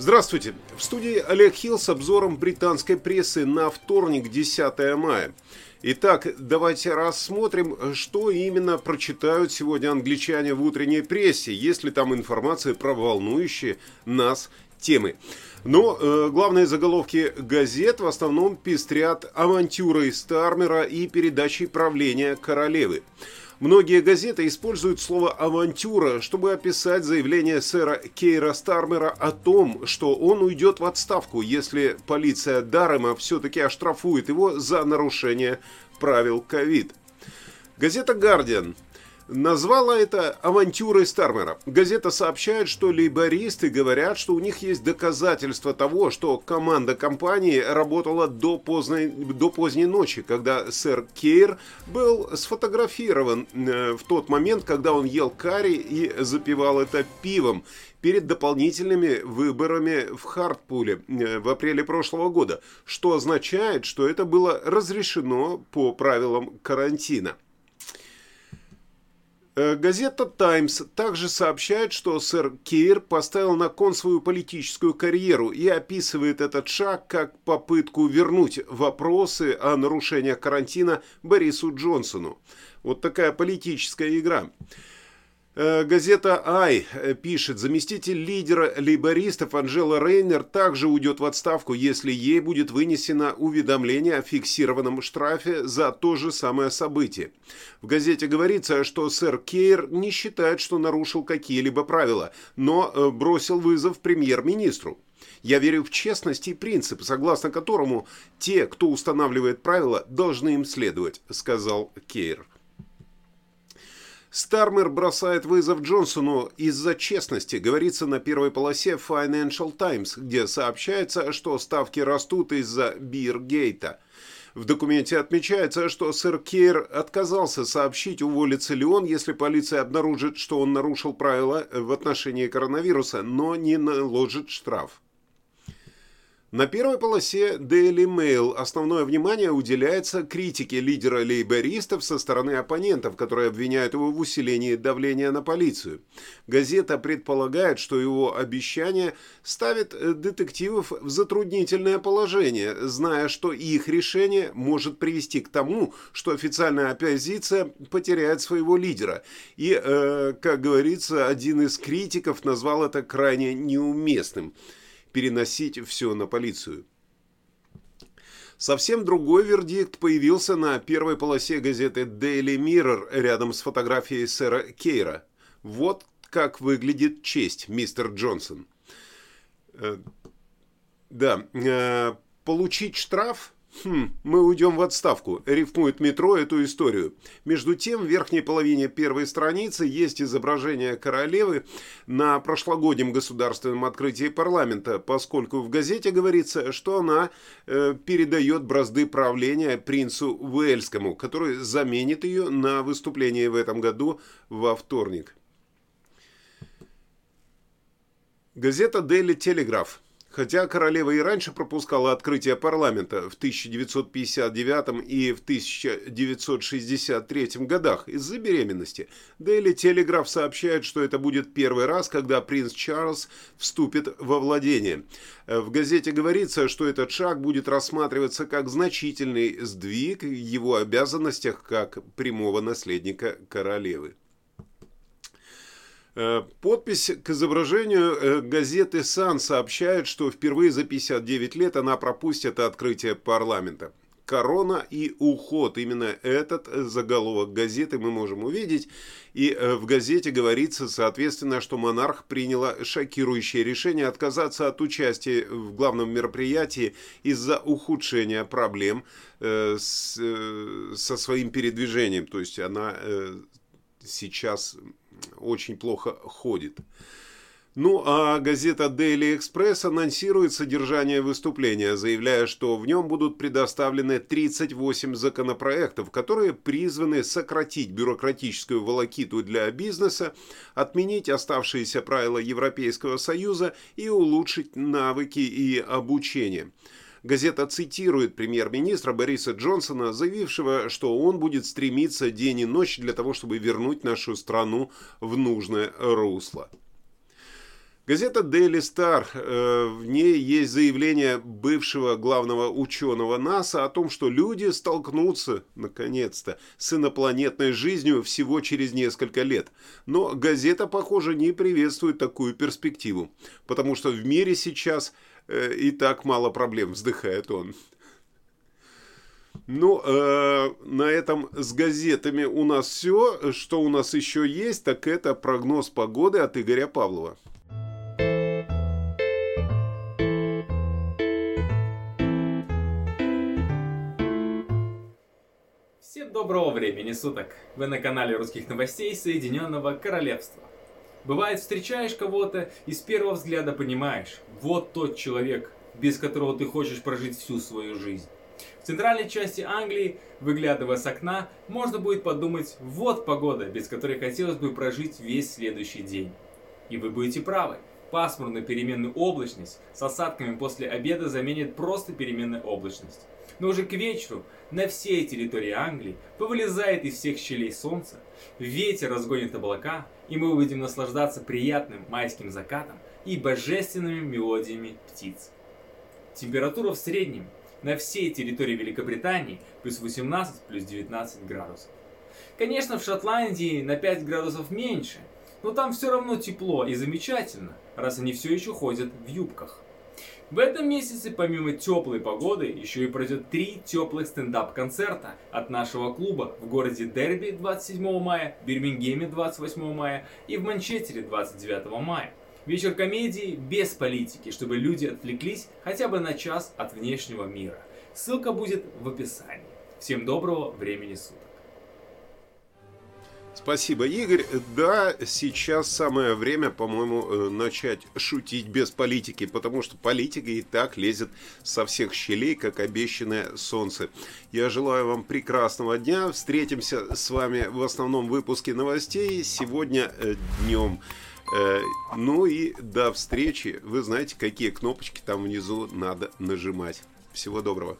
Здравствуйте. В студии Олег Хилл с обзором британской прессы на вторник, 10 мая. Итак, давайте рассмотрим, что именно прочитают сегодня англичане в утренней прессе, есть ли там информация про волнующие нас темы. Но э, главные заголовки газет в основном пестрят авантюрой Стармера и передачей правления королевы. Многие газеты используют слово «авантюра», чтобы описать заявление сэра Кейра Стармера о том, что он уйдет в отставку, если полиция Дарема все-таки оштрафует его за нарушение правил ковид. Газета «Гардиан» назвала это авантюрой Стармера. Газета сообщает, что лейбористы говорят, что у них есть доказательства того, что команда компании работала до поздней, до поздней ночи, когда сэр Кейр был сфотографирован э, в тот момент, когда он ел карри и запивал это пивом перед дополнительными выборами в Хартпуле э, в апреле прошлого года, что означает, что это было разрешено по правилам карантина. Э, газета «Таймс» также сообщает, что сэр Кейр поставил на кон свою политическую карьеру и описывает этот шаг как попытку вернуть вопросы о нарушениях карантина Борису Джонсону. Вот такая политическая игра. Э, газета «Ай» пишет, заместитель лидера лейбористов Анжела Рейнер также уйдет в отставку, если ей будет вынесено уведомление о фиксированном штрафе за то же самое событие. В газете говорится, что сэр Кейр не считает, что нарушил какие-либо правила, но э, бросил вызов премьер-министру. Я верю в честность и принцип, согласно которому те, кто устанавливает правила, должны им следовать, сказал Кейр. Стармер бросает вызов Джонсону из-за честности, говорится на первой полосе Financial Times, где сообщается, что ставки растут из-за Биргейта. В документе отмечается, что сэр Кейр отказался сообщить, уволится ли он, если полиция обнаружит, что он нарушил правила в отношении коронавируса, но не наложит штраф. На первой полосе Daily Mail основное внимание уделяется критике лидера лейбористов со стороны оппонентов, которые обвиняют его в усилении давления на полицию. Газета предполагает, что его обещание ставит э, детективов в затруднительное положение, зная, что их решение может привести к тому, что официальная оппозиция потеряет своего лидера. И, э, как говорится, один из критиков назвал это крайне неуместным – переносить все на полицию. Совсем другой вердикт появился на первой полосе газеты Daily Mirror рядом с фотографией сэра Кейра. Вот как выглядит честь, мистер Джонсон. Э, да, э, получить штраф Хм, мы уйдем в отставку, рифмует метро эту историю. Между тем, в верхней половине первой страницы есть изображение королевы на прошлогоднем государственном открытии парламента, поскольку в газете говорится, что она э, передает бразды правления принцу Уэльскому, который заменит ее на выступлении в этом году во вторник. Газета Daily Telegraph Хотя королева и раньше пропускала открытие парламента в 1959 и в 1963 годах из-за беременности, Daily Telegraph сообщает, что это будет первый раз, когда принц Чарльз вступит во владение. В газете говорится, что этот шаг будет рассматриваться как значительный сдвиг в его обязанностях как прямого наследника королевы. Э, подпись к изображению э, газеты «Сан» сообщает, что впервые за 59 лет она пропустит открытие парламента. Корона и уход. Именно этот заголовок газеты мы можем увидеть. И э, в газете говорится, соответственно, что монарх приняла шокирующее решение отказаться от участия в главном мероприятии из-за ухудшения проблем со своим передвижением. То есть она сейчас очень плохо ходит. Ну, а газета Daily Express анонсирует содержание выступления, заявляя, что в нем будут предоставлены 38 законопроектов, которые призваны сократить бюрократическую волокиту для бизнеса, отменить оставшиеся правила Европейского Союза и улучшить навыки и обучение. Газета цитирует премьер-министра Бориса Джонсона, заявившего, что он будет стремиться день и ночь для того, чтобы вернуть нашу страну в нужное русло. Газета Daily Star, э, в ней есть заявление бывшего главного ученого НАСА о том, что люди столкнутся, наконец-то, с инопланетной жизнью всего через несколько лет. Но газета, похоже, не приветствует такую перспективу, потому что в мире сейчас и так мало проблем, вздыхает он. Ну, э, на этом с газетами у нас все. Что у нас еще есть, так это прогноз погоды от Игоря Павлова. Всем доброго времени суток! Вы на канале русских новостей Соединенного Королевства. Бывает, встречаешь кого-то и с первого взгляда понимаешь, вот тот человек, без которого ты хочешь прожить всю свою жизнь. В центральной части Англии, выглядывая с окна, можно будет подумать, вот погода, без которой хотелось бы прожить весь следующий день. И вы будете правы. Пасмурную переменную облачность с осадками после обеда заменит просто переменная облачность. Но уже к вечеру на всей территории Англии повылезает из всех щелей солнца, ветер разгонит облака, и мы будем наслаждаться приятным майским закатом и божественными мелодиями птиц. Температура в среднем на всей территории Великобритании плюс 18, плюс 19 градусов. Конечно, в Шотландии на 5 градусов меньше, но там все равно тепло и замечательно, раз они все еще ходят в юбках. В этом месяце, помимо теплой погоды, еще и пройдет три теплых стендап-концерта от нашего клуба в городе Дерби 27 мая, Бирмингеме 28 мая и в Манчестере 29 мая. Вечер комедии без политики, чтобы люди отвлеклись хотя бы на час от внешнего мира. Ссылка будет в описании. Всем доброго времени суток. Спасибо, Игорь. Да, сейчас самое время, по-моему, э, начать шутить без политики, потому что политика и так лезет со всех щелей, как обещанное солнце. Я желаю вам прекрасного дня. Встретимся с вами в основном выпуске новостей сегодня э, днем. Э, ну и до встречи. Вы знаете, какие кнопочки там внизу надо нажимать. Всего доброго.